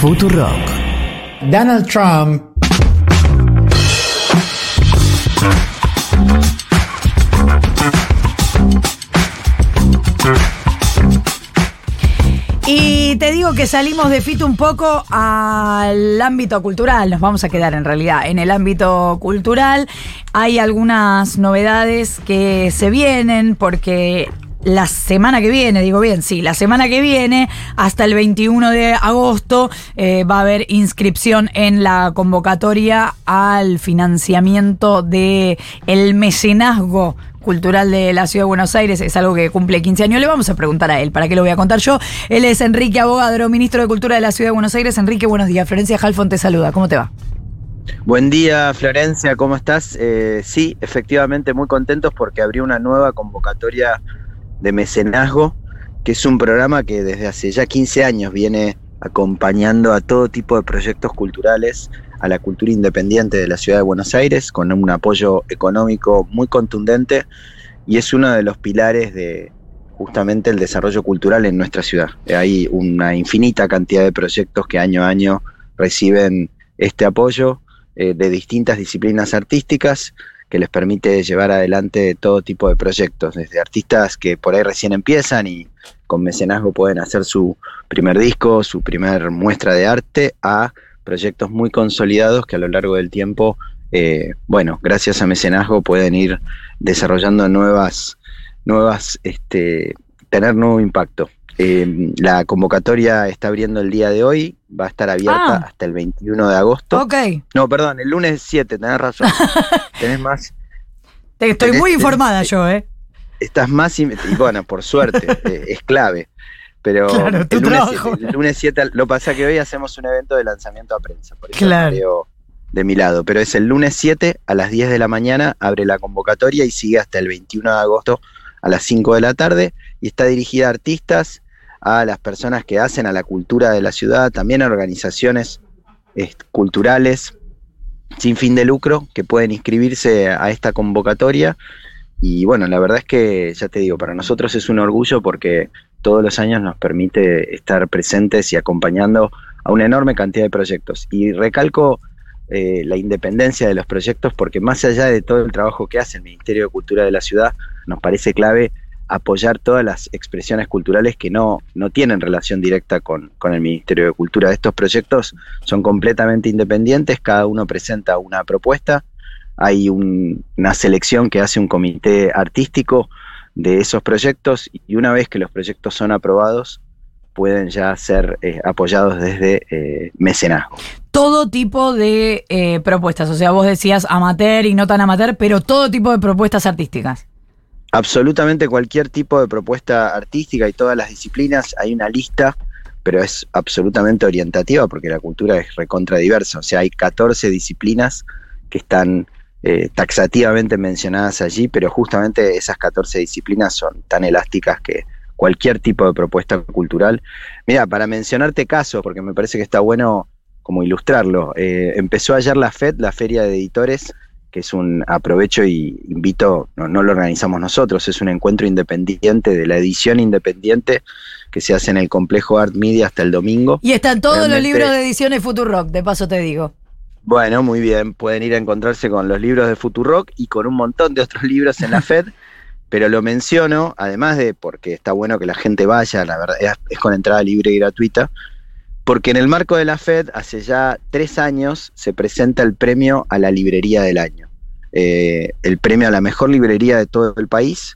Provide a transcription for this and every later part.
Futurock. Donald Trump Y te digo que salimos de Fito un poco al ámbito cultural, nos vamos a quedar en realidad en el ámbito cultural. Hay algunas novedades que se vienen porque la semana que viene, digo bien, sí, la semana que viene, hasta el 21 de agosto, eh, va a haber inscripción en la convocatoria al financiamiento de el mecenazgo cultural de la Ciudad de Buenos Aires, es algo que cumple 15 años. Le vamos a preguntar a él, ¿para qué lo voy a contar yo? Él es Enrique Abogadro, ministro de Cultura de la Ciudad de Buenos Aires. Enrique, buenos días. Florencia Halfon te saluda. ¿Cómo te va? Buen día, Florencia, ¿cómo estás? Eh, sí, efectivamente, muy contentos porque abrió una nueva convocatoria de mecenazgo, que es un programa que desde hace ya 15 años viene acompañando a todo tipo de proyectos culturales, a la cultura independiente de la ciudad de Buenos Aires, con un apoyo económico muy contundente y es uno de los pilares de justamente el desarrollo cultural en nuestra ciudad. Hay una infinita cantidad de proyectos que año a año reciben este apoyo eh, de distintas disciplinas artísticas que les permite llevar adelante todo tipo de proyectos, desde artistas que por ahí recién empiezan y con mecenazgo pueden hacer su primer disco, su primer muestra de arte, a proyectos muy consolidados que a lo largo del tiempo, eh, bueno, gracias a mecenazgo pueden ir desarrollando nuevas, nuevas, este, tener nuevo impacto. Eh, la convocatoria está abriendo el día de hoy, va a estar abierta Ah. hasta el 21 de agosto. Ok. No, perdón, el lunes 7, tenés razón. tenés más. Te- Estoy Tenés- muy tenés- informada yo, ¿eh? Estás más. Y bueno, por suerte, eh, es clave. Pero Claro, el, lunes. 7, el lunes 7, lo pasa que hoy hacemos un evento de lanzamiento a prensa. Por eso Claro. de mi lado. Pero es el lunes 7 a las 10 de la mañana, abre la convocatoria y sigue hasta el 21 de agosto a las 5 de la tarde. Y está dirigida a artistas, a las personas que hacen a la cultura de la ciudad, también a organizaciones culturales sin fin de lucro que pueden inscribirse a esta convocatoria. Y bueno, la verdad es que, ya te digo, para nosotros es un orgullo porque todos los años nos permite estar presentes y acompañando a una enorme cantidad de proyectos. Y recalco eh, la independencia de los proyectos porque más allá de todo el trabajo que hace el Ministerio de Cultura de la ciudad, nos parece clave apoyar todas las expresiones culturales que no, no tienen relación directa con, con el Ministerio de Cultura. Estos proyectos son completamente independientes, cada uno presenta una propuesta, hay un- una selección que hace un comité artístico de esos proyectos y una vez que los proyectos son aprobados pueden ya ser eh, apoyados desde eh, mecenazgo. Todo tipo de eh, propuestas. O sea, vos decías amateur y no tan amateur, pero todo tipo de propuestas artísticas. Absolutamente cualquier tipo de propuesta artística y todas las disciplinas, hay una lista, pero es absolutamente orientativa porque la cultura es recontra diversa. O sea, hay 14 disciplinas que están eh, taxativamente mencionadas allí, pero justamente esas 14 disciplinas son tan elásticas que cualquier tipo de propuesta cultural. Mira, para mencionarte casos, porque me parece que está bueno como ilustrarlo, eh, empezó ayer la FED, la Feria de Editores, que es un aprovecho y invito, no, no lo organizamos nosotros, es un encuentro independiente de la edición independiente que se hace en el complejo Art Media hasta el domingo. Y están todos los libros de ediciones Futurock, de paso te digo. Bueno, muy bien, pueden ir a encontrarse con los libros de Futurock y con un montón de otros libros en la FED, pero lo menciono, además de porque está bueno que la gente vaya, la verdad, es, es con entrada libre y gratuita, porque en el marco de la FED, hace ya tres años, se presenta el premio a la librería del año, Eh, el premio a la mejor librería de todo el país,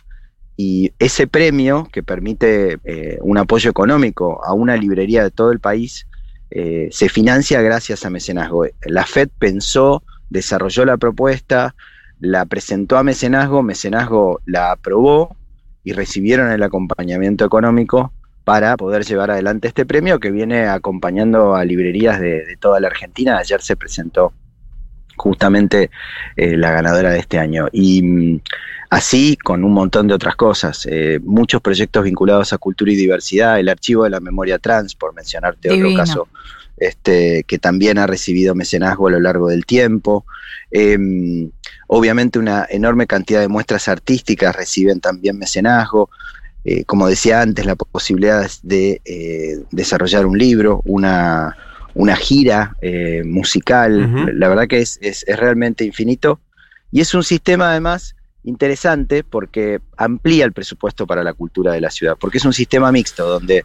y ese premio que permite eh, un apoyo económico a una librería de todo el país, eh, se financia gracias a mecenazgo. La FED pensó, desarrolló la propuesta, la presentó a mecenazgo, mecenazgo la aprobó y recibieron el acompañamiento económico para poder llevar adelante este premio que viene acompañando a librerías de, de toda la Argentina. Ayer se presentó justamente eh, la ganadora de este año. Y mm, así con un montón de otras cosas, eh, muchos proyectos vinculados a cultura y diversidad, el archivo de la memoria trans, por mencionarte Divino. otro caso, este, que también ha recibido mecenazgo a lo largo del tiempo. Eh, obviamente una enorme cantidad de muestras artísticas reciben también mecenazgo. Eh, como decía antes, la posibilidad de eh, desarrollar un libro, una, una gira eh, musical, la verdad que es, es, realmente infinito. Y es un sistema además interesante porque amplía el presupuesto para la cultura de la ciudad, porque es un sistema mixto donde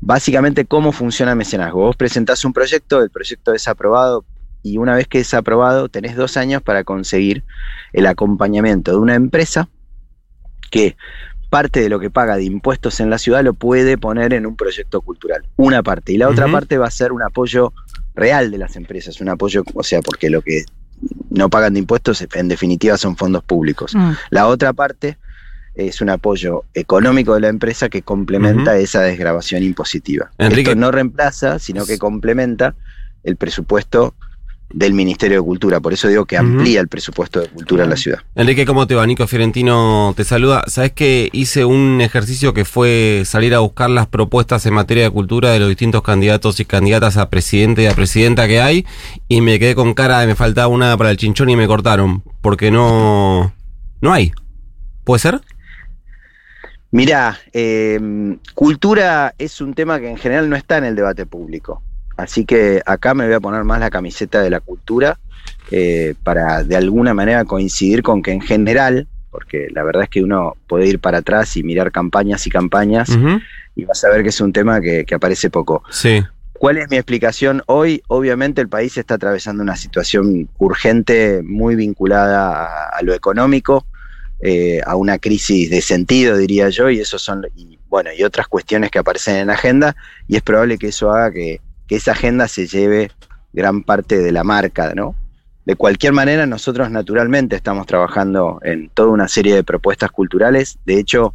básicamente cómo funciona mecenazgo. Vos presentás un proyecto, el proyecto es aprobado y una vez que es aprobado tenés dos años para conseguir el acompañamiento de una empresa que parte de lo que paga de impuestos en la ciudad lo puede poner en un proyecto cultural. Una parte. Y la otra parte va a ser un apoyo real de las empresas, un apoyo, o sea, porque lo que no pagan de impuestos en definitiva son fondos públicos. Mm. La otra parte es un apoyo económico de la empresa que complementa esa desgrabación impositiva. Esto no reemplaza, sino que complementa el presupuesto del Ministerio de Cultura. Por eso digo que amplía el presupuesto de cultura en la ciudad. Enrique, ¿cómo te va? Nico Fiorentino te saluda. Sabes que hice un ejercicio que fue salir a buscar las propuestas en materia de cultura de los distintos candidatos y candidatas a presidente y a presidenta que hay y me quedé con cara de me faltaba una para el chinchón y me cortaron porque no, no hay. ¿Puede ser? Mira, em, cultura es un tema que en general no está en el debate público. Así que acá me voy a poner más la camiseta de la cultura eh, para de alguna manera coincidir con que en general, porque la verdad es que uno puede ir para atrás y mirar campañas y campañas y vas a ver que es un tema que, aparece poco. Sí. ¿Cuál es mi explicación hoy? Obviamente el país está atravesando una situación urgente muy vinculada a lo económico eh, a una crisis de sentido, diría yo, y eso son, y, bueno, y otras cuestiones que aparecen en la agenda, y es probable que eso haga que, esa agenda se lleve gran parte de la marca, ¿no? De cualquier manera, nosotros naturalmente estamos trabajando en toda una serie de propuestas culturales. De hecho,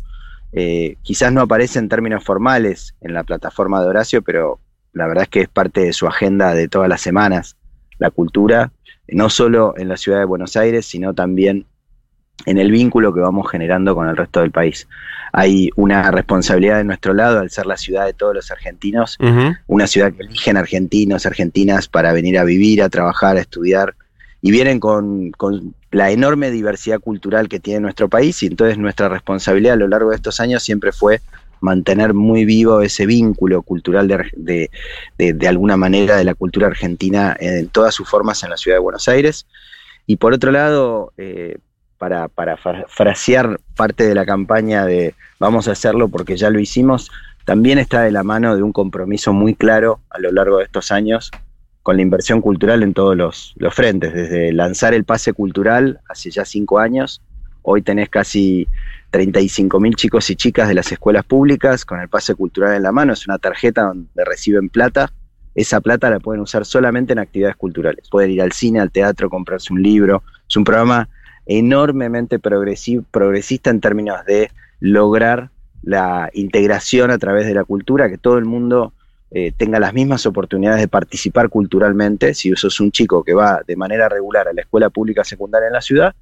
eh, quizás no aparece en términos formales en la plataforma de Horacio, pero la verdad es que es parte de su agenda de todas las semanas, la cultura, no solo en la ciudad de Buenos Aires, sino también en el vínculo que vamos generando con el resto del país. Hay una responsabilidad de nuestro lado al ser la ciudad de todos los argentinos, una ciudad que eligen argentinos, argentinas para venir a vivir, a trabajar, a estudiar, y vienen con, la enorme diversidad cultural que tiene nuestro país, y entonces nuestra responsabilidad a lo largo de estos años siempre fue mantener muy vivo ese vínculo cultural de, de, alguna manera de la cultura argentina en todas sus formas en la ciudad de Buenos Aires. Y por otro lado, eh, para, para frasear parte de la campaña de vamos a hacerlo porque ya lo hicimos, también está de la mano de un compromiso muy claro a lo largo de estos años con la inversión cultural en todos los, frentes, desde lanzar el pase cultural hace ya cinco años, hoy tenés casi 35 mil chicos y chicas de las escuelas públicas con el pase cultural en la mano, es una tarjeta donde reciben plata, esa plata la pueden usar solamente en actividades culturales, pueden ir al cine, al teatro, comprarse un libro, es un programa enormemente progresista en términos de lograr la integración a través de la cultura, que todo el mundo eh, tenga las mismas oportunidades de participar culturalmente. Si sos un chico que va de manera regular a la escuela pública secundaria en la ciudad,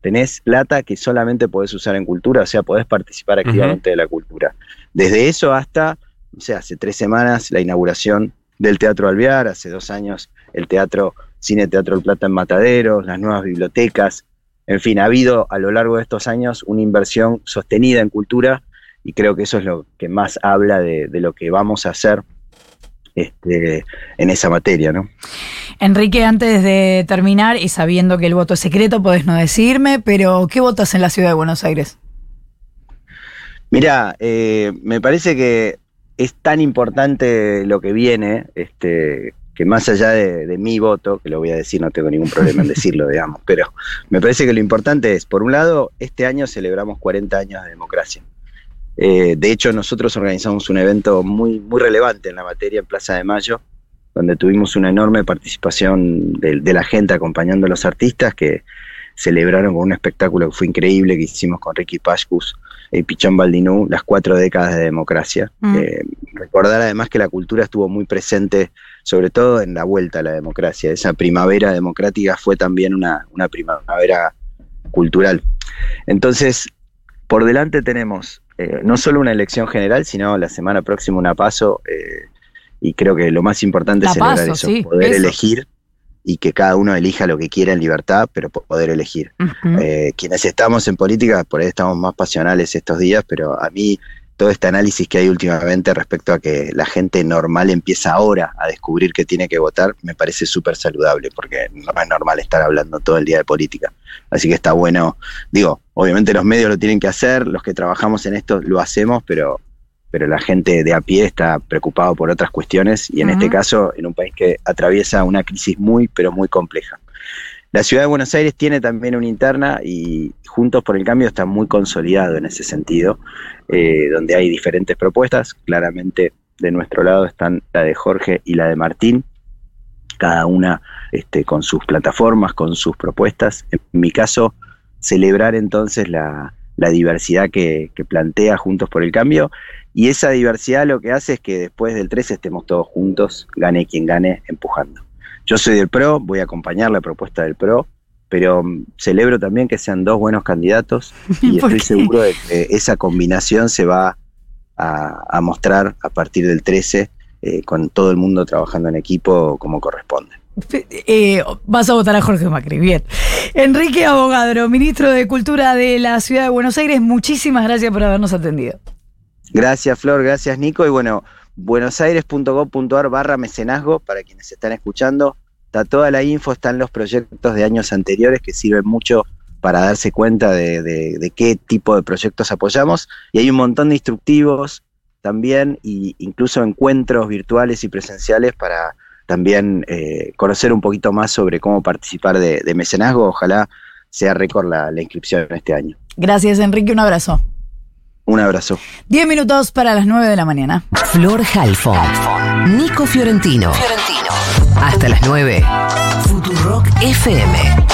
tenés plata que solamente podés usar en cultura, o sea, podés participar activamente de la cultura. Desde eso hasta, o sea, hace tres semanas la inauguración del Teatro Alvear, hace dos años el Teatro Cine Teatro El Plata en Mataderos, las nuevas bibliotecas, en fin, ha habido a lo largo de estos años una inversión sostenida en cultura y creo que eso es lo que más habla de, lo que vamos a hacer este, en esa materia, ¿no? Enrique, antes de terminar y sabiendo que el voto es secreto, podés no decirme, pero ¿qué votas en la ciudad de Buenos Aires? Mira, eh, me parece que es tan importante lo que viene, este, que más allá de, mi voto, que lo voy a decir, no tengo ningún problema en decirlo, digamos, pero me parece que lo importante es, por un lado, este año celebramos 40 años de democracia. Eh, de hecho, nosotros organizamos un evento muy, muy relevante en la materia en Plaza de Mayo, donde tuvimos una enorme participación de, la gente acompañando a los artistas que celebraron con un espectáculo que fue increíble que hicimos con Ricky Pashkus Pichón Baldinú, las cuatro décadas de democracia. Mm. Eh, recordar además que la cultura estuvo muy presente sobre todo en la vuelta a la democracia. Esa primavera democrática fue también una, primavera cultural. Entonces, por delante tenemos eh, no solo una elección general, sino la semana próxima una paso, eh, y creo que lo más importante es celebrar eso, poder elegir y que cada uno elija lo que quiera en libertad, pero poder elegir. Eh, quienes estamos en política, por ahí estamos más pasionales estos días, pero a mí todo este análisis que hay últimamente respecto a que la gente normal empieza ahora a descubrir que tiene que votar, me parece súper saludable, porque no es normal estar hablando todo el día de política. Así que está bueno, digo, obviamente los medios lo tienen que hacer, los que trabajamos en esto lo hacemos, pero, pero la gente de a pie está preocupado por otras cuestiones y en este caso en un país que atraviesa una crisis muy, pero muy compleja. La ciudad de Buenos Aires tiene también una interna y Juntos por el Cambio está muy consolidado en ese sentido, eh, donde hay diferentes propuestas. Claramente de nuestro lado están la de Jorge y la de Martín, cada una este, con sus plataformas, con sus propuestas. En mi caso, celebrar entonces la, diversidad que, que, plantea Juntos por el Cambio. Y esa diversidad lo que hace es que después del 13 estemos todos juntos, gane quien gane, empujando. Yo soy del PRO, voy a acompañar la propuesta del PRO, pero mm, celebro también que sean dos buenos candidatos y estoy seguro de que esa combinación se va a, mostrar a partir del 13 eh, con todo el mundo trabajando en equipo como corresponde. Eh, vas a votar a Jorge Macri, bien. Enrique Abogadro, ministro de Cultura de la Ciudad de Buenos Aires, muchísimas gracias por habernos atendido. Gracias Flor, gracias Nico y bueno, buenosaires.gov.ar barra mecenazgo para quienes están escuchando. Está toda la info, están los proyectos de años anteriores que sirven mucho para darse cuenta de, qué tipo de proyectos apoyamos. Y hay un montón de instructivos también, e incluso encuentros virtuales y presenciales para también eh, conocer un poquito más sobre cómo participar de, mecenazgo. Ojalá sea récord la, la inscripción este año. Gracias, Enrique. Un abrazo. Un abrazo. Diez minutos para las nueve de la mañana. Flor Halfon. Nico Fiorentino. Fiorentino. Hasta las nueve. Futurock FM.